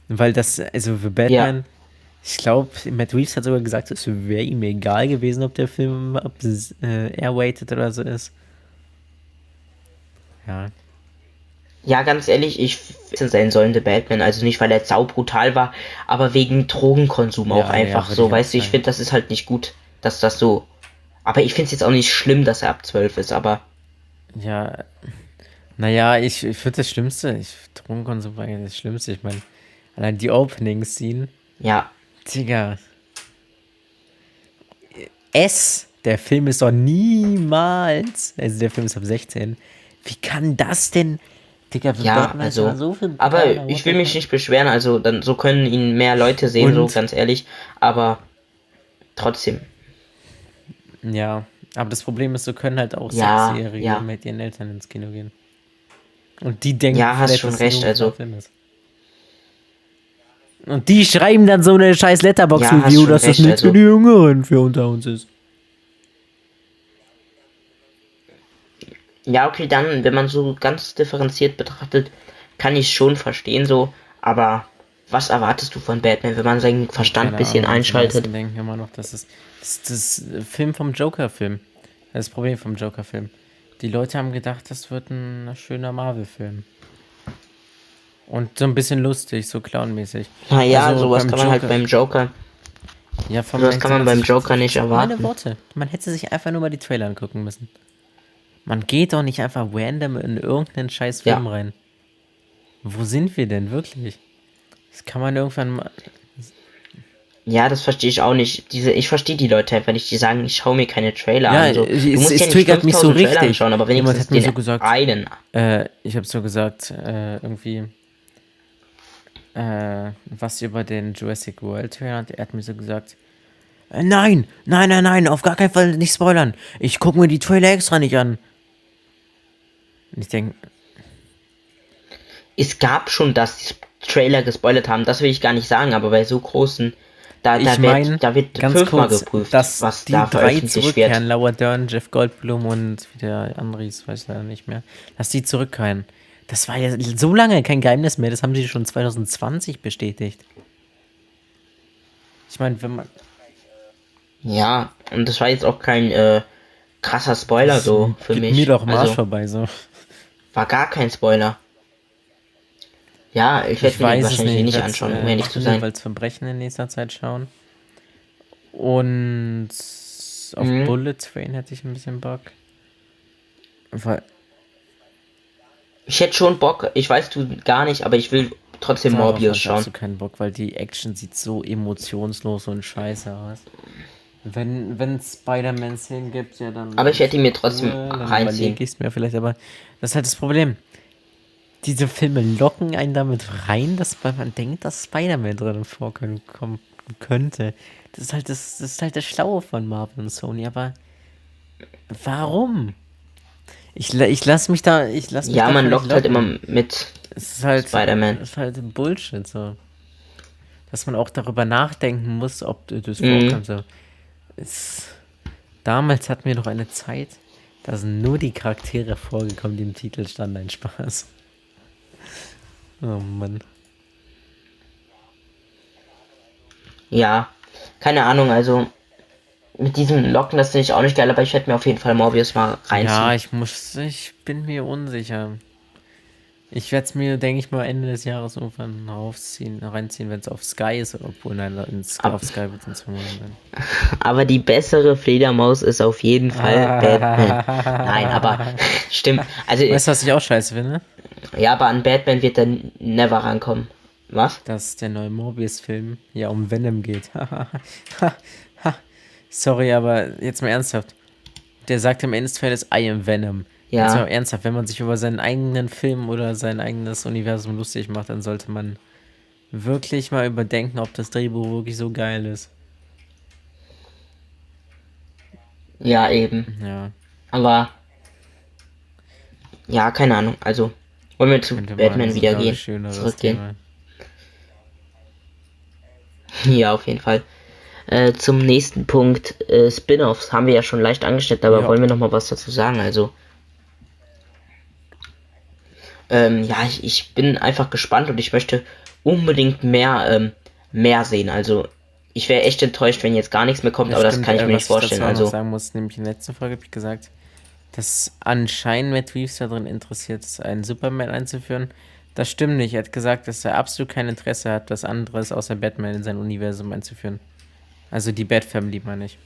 Weil das, also für Batman, ich glaube, Matt Reeves hat sogar gesagt, es wäre ihm egal gewesen, ob der Film ob äh, airweighted oder so ist. Ja. Ja, ganz ehrlich, ich finde sein sollen The Batman, also nicht weil er sau brutal war, aber wegen Drogenkonsum Ja, auch ja, einfach würde so, weißt du, ich finde, das ist halt nicht gut, dass das so. Aber ich finde es jetzt auch nicht schlimm, dass er ab 12 ist, aber Ja, naja, ich, ich finde das Schlimmste, ich Drogenkonsum war eigentlich das Schlimmste. Ich meine, allein die Opening-Scene, ja, Digga. S, der Film ist doch niemals, also der Film ist ab 16. Wie kann das denn, Digga, ja, ist also. ja so aber ich will mich nicht beschweren, also dann so können ihn mehr Leute sehen, so Und- ganz ehrlich, aber trotzdem. Ja, aber das Problem ist, so können halt auch Ja, Sechsjährige ja. mit ihren Eltern ins Kino gehen. Und die denken, Ja, hast schon recht, also-. Und die schreiben dann so eine scheiß Ja, Letterbox-Review, schon dass das recht, nichts also- für die Jüngeren für unter uns ist. Ja, okay, dann, wenn man so ganz differenziert betrachtet, kann ich schon verstehen so, aber was erwartest du von Batman, wenn man seinen Verstand ein bisschen Ahnung, die einschaltet? meisten denken immer noch, das ist das, das Film vom Joker-Film. Das Problem vom Joker-Film. Die Leute haben gedacht, das wird ein schöner Marvel-Film. Und so ein bisschen lustig, so clownmäßig. Naja, Also sowas kann man halt Joker- beim Joker, Ja, vom sowas kann man beim Joker nicht Meine erwarten. Worte. Man hätte sich einfach nur mal die Trailer angucken müssen. Man geht doch nicht einfach random in irgendeinen scheiß Film Ja. rein. Wo sind wir denn wirklich? Das kann man irgendwann mal. Ja, das verstehe ich auch nicht. Diese, ich verstehe die Leute einfach nicht, die sagen, ich schaue mir keine Trailer Ja, an. So. es- Du es- musst es ja nicht triggert mich so 5000 Trailer richtig. anschauen, aber Jemand wenigstens hat mir so gesagt, einen. Äh, ich habe so gesagt, äh, irgendwie. Äh, was über den Jurassic World Trailer und er hat mir so gesagt. Äh, nein, nein, nein, nein, auf gar keinen Fall nicht spoilern. Ich gucke mir die Trailer extra nicht an. Ich denke, Es gab schon, dass die Trailer gespoilert haben, das will ich gar nicht sagen, aber bei so großen, da, ich da meine, wird, da wird ganz fünfmal kurz, geprüft, dass was die da drei zurückkehren, wird. Laura Dern, Jeff Goldblum und wie der andere ist, weiß ich leider nicht mehr, dass die zurückkehren. Das war ja so lange kein Geheimnis mehr, das haben sie schon 2020 bestätigt. Ich meine, wenn man. Ja, und das war jetzt auch kein äh, krasser Spoiler so für mich. mir doch Marsch also, vorbei, so. War gar kein Spoiler. Ja, ich werde Ich mir den wahrscheinlich nicht. nicht, ich anschauen, um ehrlich zu äh, sein. Weil Verbrechen in nächster Zeit schauen. Und auf Mhm. Bullet Train hätte ich ein bisschen Bock. Weil, Ich hätte schon Bock, ich weiß du gar nicht, aber ich will trotzdem darauf Morbius schauen. du keinen Bock, weil die Action sieht so emotionslos und scheiße aus. Wenn wenn Spider-Man-Szenen gibt, ja dann. Aber ich ihn mir trotzdem cool, reinziehen. ich mir vielleicht, aber das ist halt das Problem. Diese Filme locken einen damit rein, dass man denkt, dass Spider-Man drin vorkommen kommen könnte. Das ist halt das, das ist halt das Schlaue von Marvel und Sony, aber warum? Ich, ich lasse mich da, ich lasse mich Ja, man lockt halt locken. immer mit. Es ist halt, Spider-Man. ist halt Bullshit, so. Dass man auch darüber nachdenken muss, ob das Mhm. vorkommt, so. Es, damals hatten wir noch eine Zeit, da sind nur die Charaktere vorgekommen, die im Titel standen, ein Spaß. Oh Mann. Ja, keine Ahnung, also mit diesem Locken, das finde ich auch nicht geil, aber ich werde mir auf jeden Fall Morbius mal reinziehen. Ja, ich muss, ich bin mir unsicher. Ich werde es mir, denke ich mal, Ende des Jahres irgendwann raufziehen, reinziehen, wenn es auf Sky ist, obwohl nein, Ab- auf Sky wird es in zwei Monaten sein. [laughs] Aber die bessere Fledermaus ist auf jeden Fall [laughs] Batman. Nein, aber [laughs] stimmt. Also Weißt du, was ich auch scheiße finde? ja, aber an Batman wird er never rankommen. Was? dass der neue Morbius-Film ja um Venom geht. Sorry, aber jetzt mal ernsthaft. Der sagt im Endeffekt, I am Venom. Ja. Jetzt mal ernsthaft, wenn man sich über seinen eigenen Film oder sein eigenes Universum lustig macht, dann sollte man wirklich mal überdenken, ob das Drehbuch wirklich so geil ist. Ja, eben. Ja. Aber ja, keine Ahnung. Also wollen wir zu Könnte Batman wieder gehen. Zurückgehen. [laughs] Ja, auf jeden Fall. Äh, zum nächsten Punkt, äh, Spin-offs haben wir ja schon leicht angeschnitten, aber Ja. wollen wir noch mal was dazu sagen? Also, ähm, ja, ich, ich bin einfach gespannt und ich möchte unbedingt mehr, ähm, mehr sehen. Also, ich wäre echt enttäuscht, wenn jetzt gar nichts mehr kommt, Ja, aber das stimmt, kann ich äh, mir nicht vorstellen. noch Also, sagen muss, nämlich in der letzten Folge habe ich gesagt, dass anscheinend Matt Reeves darin interessiert ist, einen Superman einzuführen. Das stimmt nicht. Er hat gesagt, dass er absolut kein Interesse hat, was anderes außer Batman in sein Universum einzuführen. Also die Bat Family, meine ich.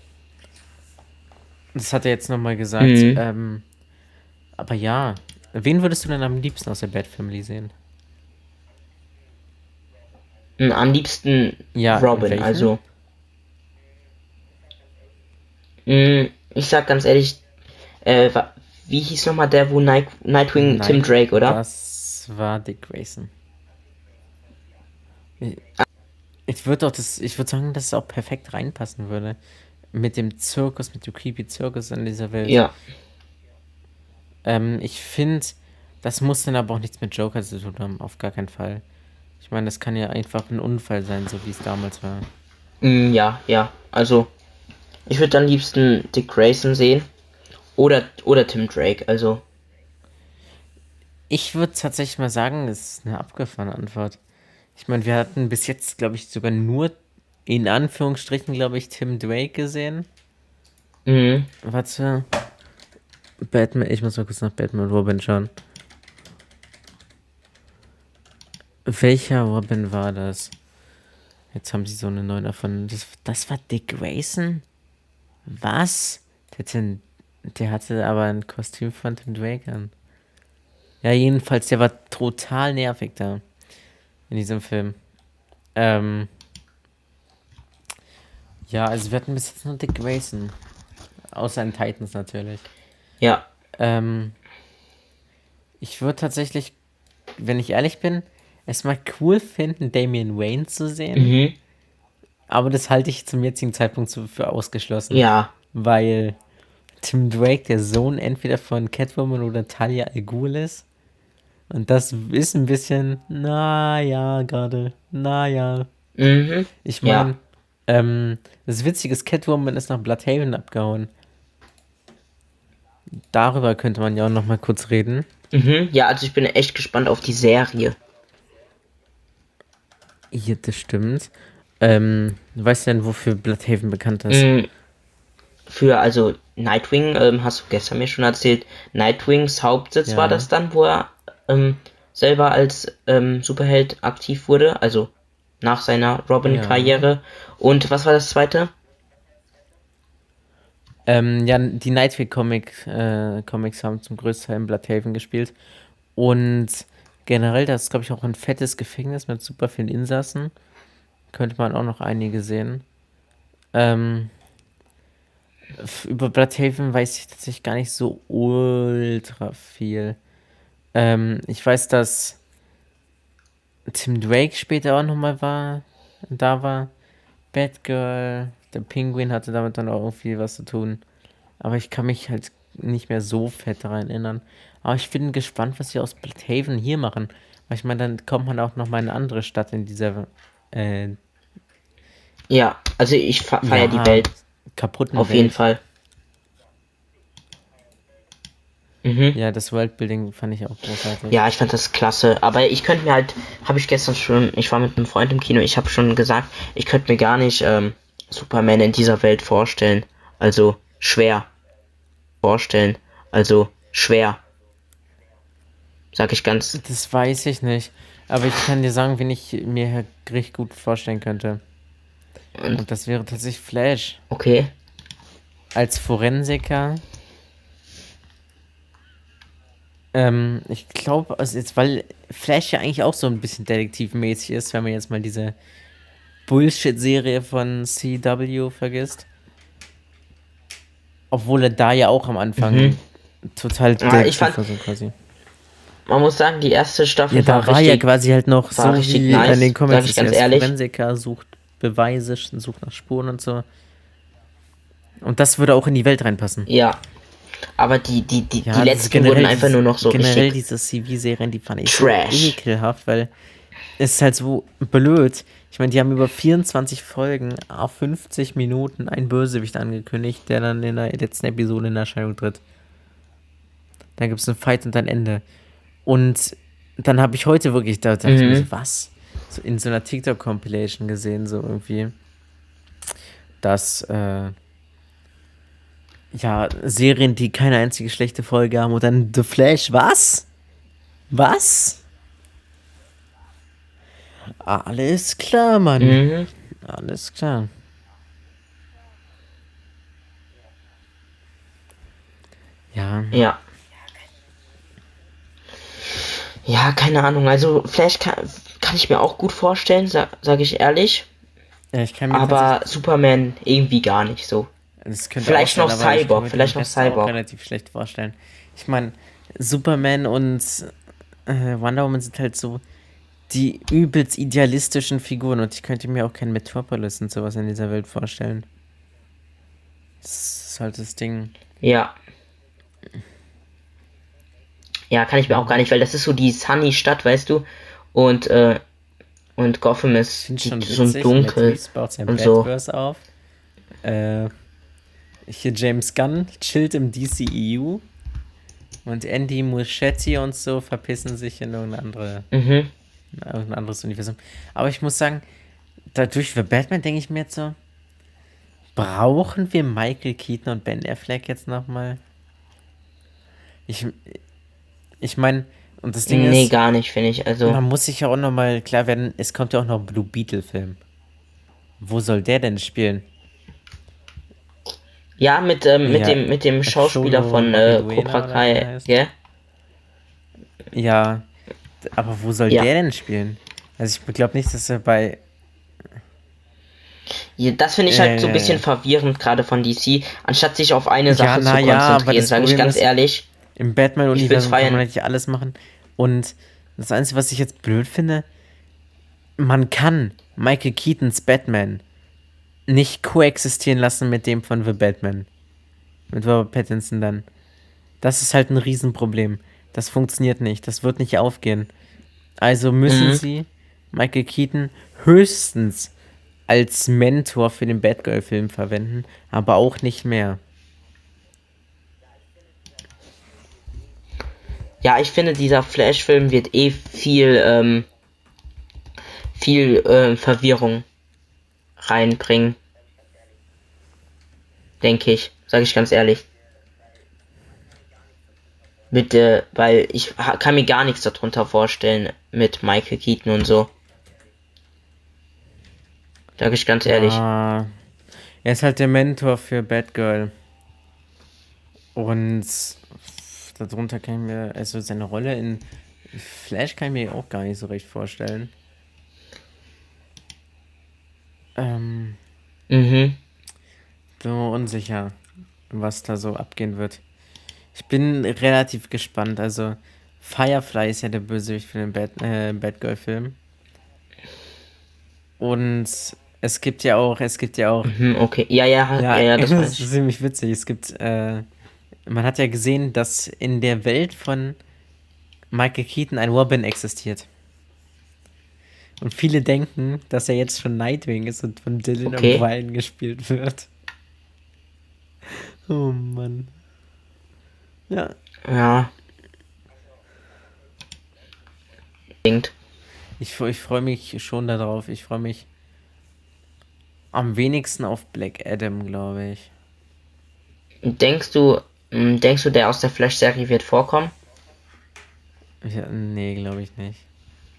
Das hat er jetzt nochmal gesagt. Mhm. Ähm, aber ja, wen würdest du denn am liebsten aus der Bat Family sehen? m, am liebsten Ja, Robin, also. Mm, Ich sag ganz ehrlich, äh, wie hieß nochmal der, wo Night, Nightwing Tim Nein, Drake, oder? Das war Dick Grayson. Ich- Ich würde auch das, ich würde sagen, dass es auch perfekt reinpassen würde. Mit dem Zirkus, mit dem creepy Zirkus in dieser Welt. Ja, Ähm, ich finde, das muss dann aber auch nichts mit Joker zu tun haben, auf gar keinen Fall. Ich meine, das kann ja einfach ein Unfall sein, so wie es damals war. Mm, ja, ja. Also, ich würde am liebsten Dick Grayson sehen. Oder, oder Tim Drake, also. Ich würde tatsächlich mal sagen, es ist eine abgefahrene Antwort. Ich meine, wir hatten bis jetzt, glaube ich, sogar nur in Anführungsstrichen, glaube ich, Tim Drake gesehen. Mhm. Warte. Batman, ich muss mal kurz nach Batman und Robin schauen. Welcher Robin war das? Jetzt haben sie so eine neue davon. Das, das war Dick Grayson? Was? Der, hat den- der hatte aber ein Kostüm von Tim Drake an. Ja, jedenfalls, der war total nervig da. In diesem Film. Ähm. Ja, also wir hatten bis jetzt nur Dick Grayson. Außer in Titans natürlich. Ja. Ähm, ich würde tatsächlich, wenn ich ehrlich bin, es mal cool finden, Damian Wayne zu sehen. Mhm. Aber das halte ich zum jetzigen Zeitpunkt für ausgeschlossen. Ja. Weil Tim Drake der Sohn entweder von Catwoman oder Talia al Ghul ist. Und das ist ein bisschen, naja, gerade, naja. Mhm. Ich Ja. meine, ähm, das Witzige ist, Catwoman ist nach Bloodhaven abgehauen. Darüber könnte man ja auch noch mal kurz reden. Mhm. Ja, also ich bin echt gespannt auf die Serie. Ja, das stimmt. Ähm, weißt du denn, wofür Bloodhaven bekannt ist? Mhm. Für, also, Nightwing, ähm, hast du gestern mir schon erzählt, Nightwings Hauptsitz Ja. war das dann, wo er ähm, selber als ähm, Superheld aktiv wurde, also nach seiner Robin-Karriere. Und was war das zweite? Ähm, ja, die Nightwing Comic, äh, Comics haben zum größten Teil in Bloodhaven gespielt. Und generell, das ist, glaube ich, auch ein fettes Gefängnis mit super vielen Insassen. Könnte man auch noch einige sehen. Ähm, über Bloodhaven weiß ich tatsächlich gar nicht so ultra viel. Ähm, ich weiß, dass Tim Drake später auch nochmal war, da war. Batgirl, der Penguin hatte damit dann auch irgendwie was zu tun. Aber ich kann mich halt nicht mehr so fett daran erinnern. Aber ich bin gespannt, was sie aus Bloodhaven hier machen. Weil ich meine, dann kommt man auch noch mal in eine andere Stadt in dieser äh, Ja, also ich fe- feier ja, die Welt, kaputten auf Welt. jeden Fall. Mhm. Ja, das Worldbuilding fand ich auch großartig. Ja, ich fand das klasse. Aber ich könnte mir halt, habe ich gestern schon, ich war mit einem Freund im Kino, ich habe schon gesagt, ich könnte mir gar nicht ähm, Superman in dieser Welt vorstellen. Also schwer vorstellen. Also schwer. Sag ich ganz. Das weiß ich nicht. Aber ich kann dir sagen, wen ich mir richtig gut vorstellen könnte. Und- Und das wäre tatsächlich Flash. Okay. als Forensiker. Ähm, ich glaube, also jetzt, weil Flash ja eigentlich auch so ein bisschen detektivmäßig ist, wenn man jetzt mal diese Bullshit-Serie von CW vergisst. Obwohl er da ja auch am Anfang Mhm. total Ja, ich fand- war, so quasi. Man muss sagen, die erste Staffel Ja, da war war richtig. ja quasi halt noch so richtig wie nice, in den sag Comics. ich ist ganz ist ehrlich. Forensiker sucht Beweise, sucht nach Spuren und so. Und das würde auch in die Welt reinpassen. Ja. Aber die, die, die, Ja, die letzten generell wurden einfach nur noch so Generell richtig. diese CV-Serien, die fand ich Trash. ekelhaft, weil es ist halt so blöd. Ich meine, die haben über 24 Folgen auf 50 Minuten einen Bösewicht angekündigt, der dann in der letzten Episode in Erscheinung tritt. Dann gibt es einen Fight und ein Ende. Und dann habe ich heute wirklich da dachte ich mir Mhm. so, was? So in so einer TikTok-Compilation gesehen, so irgendwie, dass äh, ja, Serien, die keine einzige schlechte Folge haben und dann The Flash, was? Was? Alles klar, Mann. Mhm. Alles klar. Ja, Ja. Ja, keine Ahnung. Also Flash kann, kann ich mir auch gut vorstellen, sa sage ich ehrlich. ja, ich kann mir Aber Superman irgendwie gar nicht so. vielleicht noch Cyborg, kann mir vielleicht noch Cyborg. relativ schlecht vorstellen. Ich meine, Superman und äh, Wonder Woman sind halt so die übelst idealistischen Figuren und ich könnte mir auch kein Metropolis und sowas in dieser Welt vorstellen. Das ist halt das Ding. Ja. Ja, kann ich mir auch gar nicht, weil das ist so die sunny Stadt, weißt du? Und, äh, und Gotham ist schon so witzig, dunkel. Und so. Auf. Äh, hier James Gunn chillt im DCEU und Andy Muschietti und so verpissen sich in irgendeine andere, Mhm. In irgendein anderes Universum. Aber ich muss sagen, dadurch für Batman denke ich mir jetzt so, brauchen wir Michael Keaton und Ben Affleck jetzt nochmal? Ich, ich meine, und das Ding Nee, ist, gar nicht, finde ich. Also, man muss sich ja auch nochmal klar werden, es kommt ja auch noch ein Blue Beetle-Film. Wo soll der denn spielen? ja, mit, ähm, mit Ja, dem, mit dem Schauspieler Sholo von äh, Cobra Kai, gell? Ja, aber wo soll Ja. der denn spielen? Also ich glaube nicht, dass er bei. Ja, das finde ich Ja, halt so ein ja, bisschen ja. verwirrend, gerade von DC, anstatt sich auf eine Sache na zu ja, konzentrieren, das sage ich ganz ehrlich. Im Batman-Universum kann man nicht alles machen. Und das Einzige, was ich jetzt blöd finde, man kann Michael Keatons Batman nicht koexistieren lassen mit dem von The Batman. Mit Robert Pattinson dann. Das ist halt ein Riesenproblem. Das funktioniert nicht. Das wird nicht aufgehen. Also müssen Mhm. sie Michael Keaton höchstens als Mentor für den Batgirl-Film verwenden, aber auch nicht mehr. Ja, ich finde, dieser Flash-Film wird eh viel, ähm, viel äh, Verwirrung reinbringen. Denke ich, sage ich ganz ehrlich. Mit, äh, weil ich kann mir gar nichts darunter vorstellen mit Michael Keaton und so. Sag ich ganz ehrlich. Ah, er ist halt der Mentor für Batgirl. Und darunter kann ich mir, also seine Rolle in Flash kann ich mir auch gar nicht so recht vorstellen. Ähm, Mhm. so unsicher, was da so abgehen wird. Ich bin relativ gespannt. Also, Firefly ist ja der Bösewicht für den Bat, äh, Batgirl-Film. Und es gibt ja auch, es gibt ja auch Hm, okay. Ja, ja, ja, ja, [laughs] das das ist ich. ziemlich witzig. Es gibt, äh, man hat ja gesehen, dass in der Welt von Michael Keaton ein Robin existiert. Und viele denken, dass er jetzt schon Nightwing ist und von Dylan Okay. O'Brien gespielt wird. Oh Mann. Ja, Ja. Denkt. ich, ich freue mich schon darauf. Ich freue mich am wenigsten auf Black Adam, glaube ich. Denkst du, mh, denkst du, der aus der Flash-Serie wird vorkommen? Ja, nee, glaube ich nicht.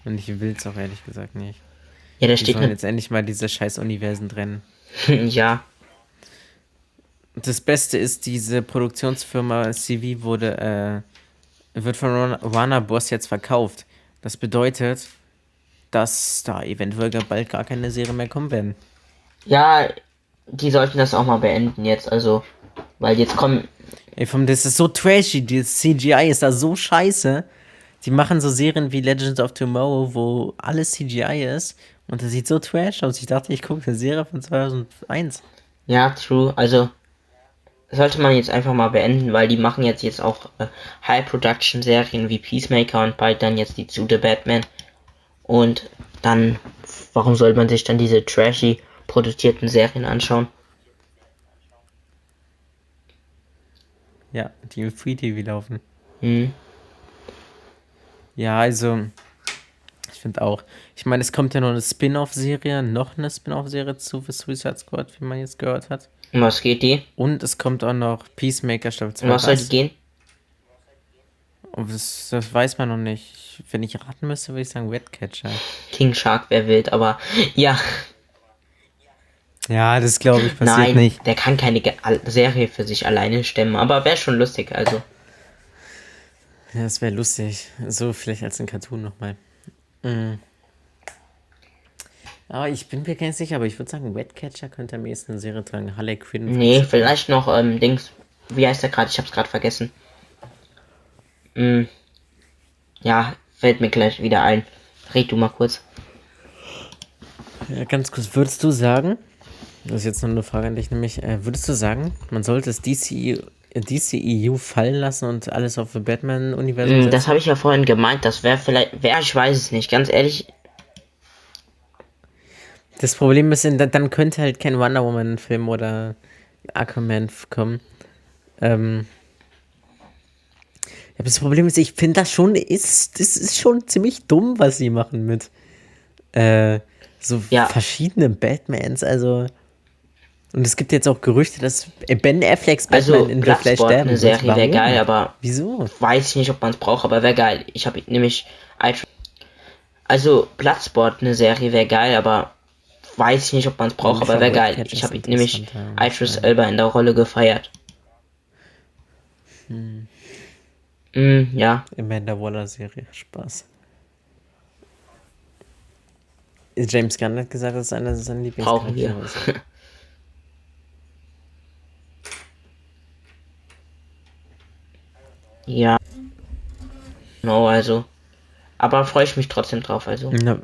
Und ich will es auch ehrlich gesagt nicht. Ja, der Die steht ne, jetzt endlich mal diese scheiß Universen trennen. [laughs] ja. Das Beste ist, diese Produktionsfirma CV wurde, äh, wird von Warner Bros. jetzt verkauft. Das bedeutet, dass da eventuell bald gar keine Serie mehr kommen werden. Ja, die sollten das auch mal beenden jetzt, also. Weil jetzt kommen. Ey, vom, das ist so trashy, das CGI ist da so scheiße. Die machen so Serien wie Legends of Tomorrow, wo alles CGI ist. Und das sieht so trash aus. Ich dachte, ich gucke eine Serie von 2001. Ja, true. Also. Sollte man jetzt einfach mal beenden, weil die machen jetzt jetzt auch äh, High-Production-Serien wie Peacemaker und bald dann jetzt die zu The Batman. Und dann, warum soll man sich dann diese trashy produzierten Serien anschauen? Ja, die im Free TV laufen. Hm. Ja, also, ich finde auch. Ich meine, es kommt ja noch eine Spin-off-Serie, noch eine Spin-off-Serie zu für Suicide Squad, wie man jetzt gehört hat. Um was geht die? Und es kommt auch noch Peacemaker Staffel 2. Um was soll die gehen? Und das, das weiß man noch nicht. Wenn ich raten müsste, würde ich sagen Redcatcher. King Shark wäre wild, aber ja. Ja, das glaube ich passiert Nein, nicht. der kann keine Ge Serie für sich alleine stemmen, aber wäre schon lustig, also. Ja, das wäre lustig. So vielleicht als ein Cartoon nochmal. Mhm. Aber ich bin mir gar nicht sicher, aber ich würde sagen, Redcatcher könnte am ehesten eine Serie tragen. Harley Quinn. Nee, vielleicht noch, ähm, Dings. Wie heißt der gerade? Ich hab's gerade vergessen. Hm. Ja, fällt mir gleich wieder ein. Red du mal kurz. Ja, ganz kurz, würdest du sagen, das ist jetzt noch eine Frage an dich, nämlich, äh, würdest du sagen, man sollte das DC, DCEU fallen lassen und alles auf Batman-Universum setzen? das habe ich ja vorhin gemeint. Das wäre vielleicht. Wer, ich weiß es nicht. Ganz ehrlich, Das Problem ist, dann könnte halt kein Wonder Woman-Film oder Aquaman kommen. Ähm. Ja, das Problem ist, ich finde das schon, ist, das ist schon ziemlich dumm, was sie machen mit äh, so Ja. verschiedenen Batmans, also. Und es gibt jetzt auch Gerüchte, dass Ben Afflecks Batman also in The Flash sterben eine. Serie wäre geil, aber Wieso? weiß ich nicht, ob man es braucht, aber wäre geil. Ich habe nämlich. Also Bloodsport, eine Serie wäre geil, aber weiß ich nicht, ob man es braucht, aber wäre geil. Ich habe nämlich. Idris Elba in der Rolle gefeiert. Hm. Mm, ja. Amanda Waller-Serie. Spaß. James Gunn hat gesagt, das ist einer seiner Brauchen wir. Lieblingscharaktere. [laughs] Ja. No, also. Aber freue ich mich trotzdem drauf, also. Na,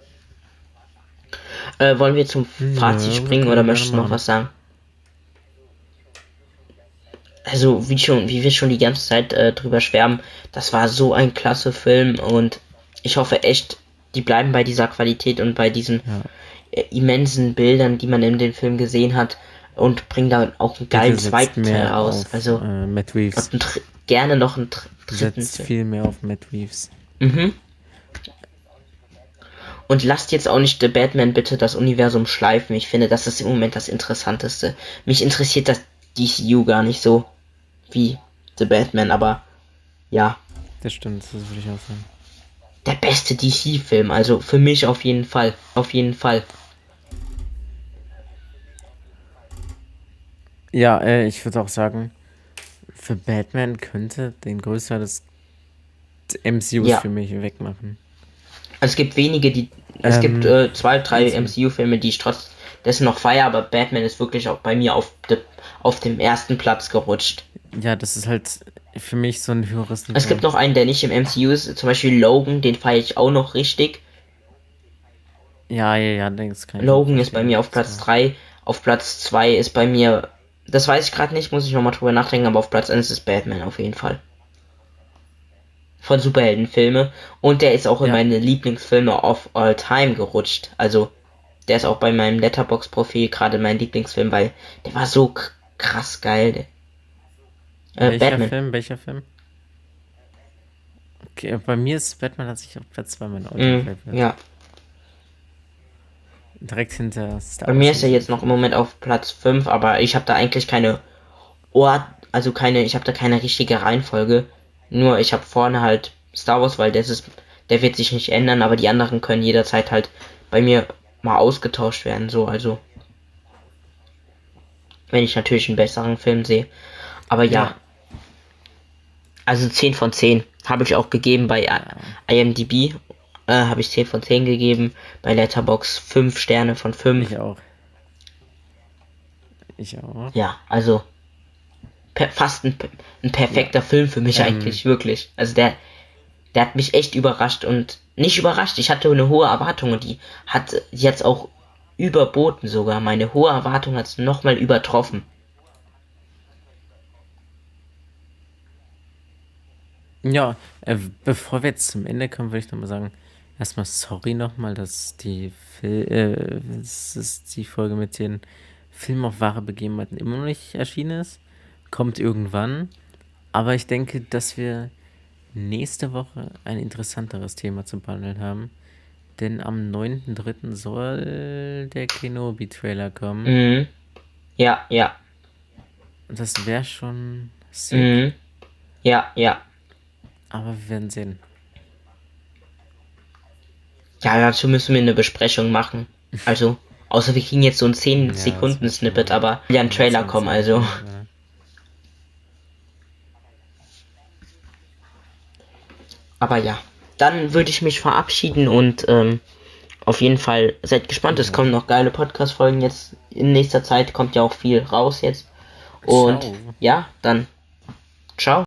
Äh, wollen wir zum Fazit Ja, springen oder möchtest du noch was sagen? Also, wie schon, wie wir schon die ganze Zeit äh, drüber schwärmen, das war so ein klasse Film und ich hoffe echt, die bleiben bei dieser Qualität und bei diesen äh, immensen Bildern, die man in dem Film gesehen hat und bringen da auch einen geilen zweiten Teil raus. Also, äh, Matt Reeves. gerne noch einen dr- dritten Setzt Film. viel mehr auf Matt Reeves. Mhm. Und lasst jetzt auch nicht The Batman bitte das Universum schleifen. Ich finde, das ist im Moment das Interessanteste. Mich interessiert das DCU gar nicht so wie The Batman, aber ja, Das stimmt, das würde ich auch sagen. der beste DC-Film. Also für mich auf jeden Fall. Auf jeden Fall. Ja, äh, ich würde auch sagen, für Batman könnte den Größteil des MCUs Ja. für mich wegmachen. Also es gibt wenige, die. Es Ähm, gibt äh, zwei, drei MCU-Filme, die ich trotz dessen noch feiere, aber Batman ist wirklich auch bei mir auf, de, auf dem ersten Platz gerutscht. Ja, das ist halt für mich so ein höheres Niveau. Es gibt noch einen, der nicht im MCU ist, zum Beispiel Logan, den feiere ich auch noch richtig. Ja, ja, ja, das kann Logan ist bei mir auf Platz 3. Auf Platz 2 ist bei mir. Das weiß ich gerade nicht, muss ich nochmal drüber nachdenken, aber auf Platz 1 ist Batman auf jeden Fall. Von Superheldenfilme. Und der ist auch in Ja. meine Lieblingsfilme of all time gerutscht. Also, der ist auch bei meinem Letterbox-Profil gerade mein Lieblingsfilm, weil der war so krass geil. Äh, Welcher Batman. Film? Welcher Film? Okay, bei mir ist Batman hat sich auf Platz 2 mein Auto Mhm, ja. Direkt hinter Star Bei mir ist er jetzt noch im Moment auf Platz 5, aber ich habe da eigentlich keine Ort, also keine, ich habe da keine richtige Reihenfolge. Nur ich habe vorne halt Star Wars, weil das ist, der wird sich nicht ändern, aber die anderen können jederzeit halt bei mir mal ausgetauscht werden, so, also. Wenn ich natürlich einen besseren Film sehe. Aber ja. Ja. Also 10 von 10 habe ich auch gegeben bei IMDb. Äh, habe ich 10 von 10 gegeben. Bei Letterbox 5 Sterne von 5. Ich auch. Ich auch. Ja, also per, fast ein, ein perfekter ja. Film für mich ähm. eigentlich, wirklich. Also der, der hat mich echt überrascht und nicht überrascht. Ich hatte eine hohe Erwartung und die hat jetzt auch überboten sogar. Meine hohe Erwartung hat es nochmal übertroffen. Ja, äh, bevor wir jetzt zum Ende kommen, würde ich nochmal sagen, erstmal sorry nochmal, dass die, Fil äh, dass die Folge mit den Film auf wahre Begebenheiten immer noch nicht erschienen ist. Kommt irgendwann. Aber ich denke, dass wir nächste Woche ein interessanteres Thema zu behandeln haben. Denn am 9.3. soll der Kenobi-Trailer kommen. Mhm. Ja, ja. Das wäre schon sick. Mhm. Ja, ja. Aber wir werden sehen. Ja, dazu müssen wir eine Besprechung machen. [laughs] Also, außer wir kriegen jetzt so ein 10 Ja, aber ja ein Trailer kommen, also. ja. Aber ja, dann würde ich mich verabschieden und ähm, auf jeden Fall seid gespannt. Es kommen noch geile Podcast-Folgen jetzt. In nächster Zeit kommt ja auch viel raus jetzt. Und Ciao. ja, dann ciao.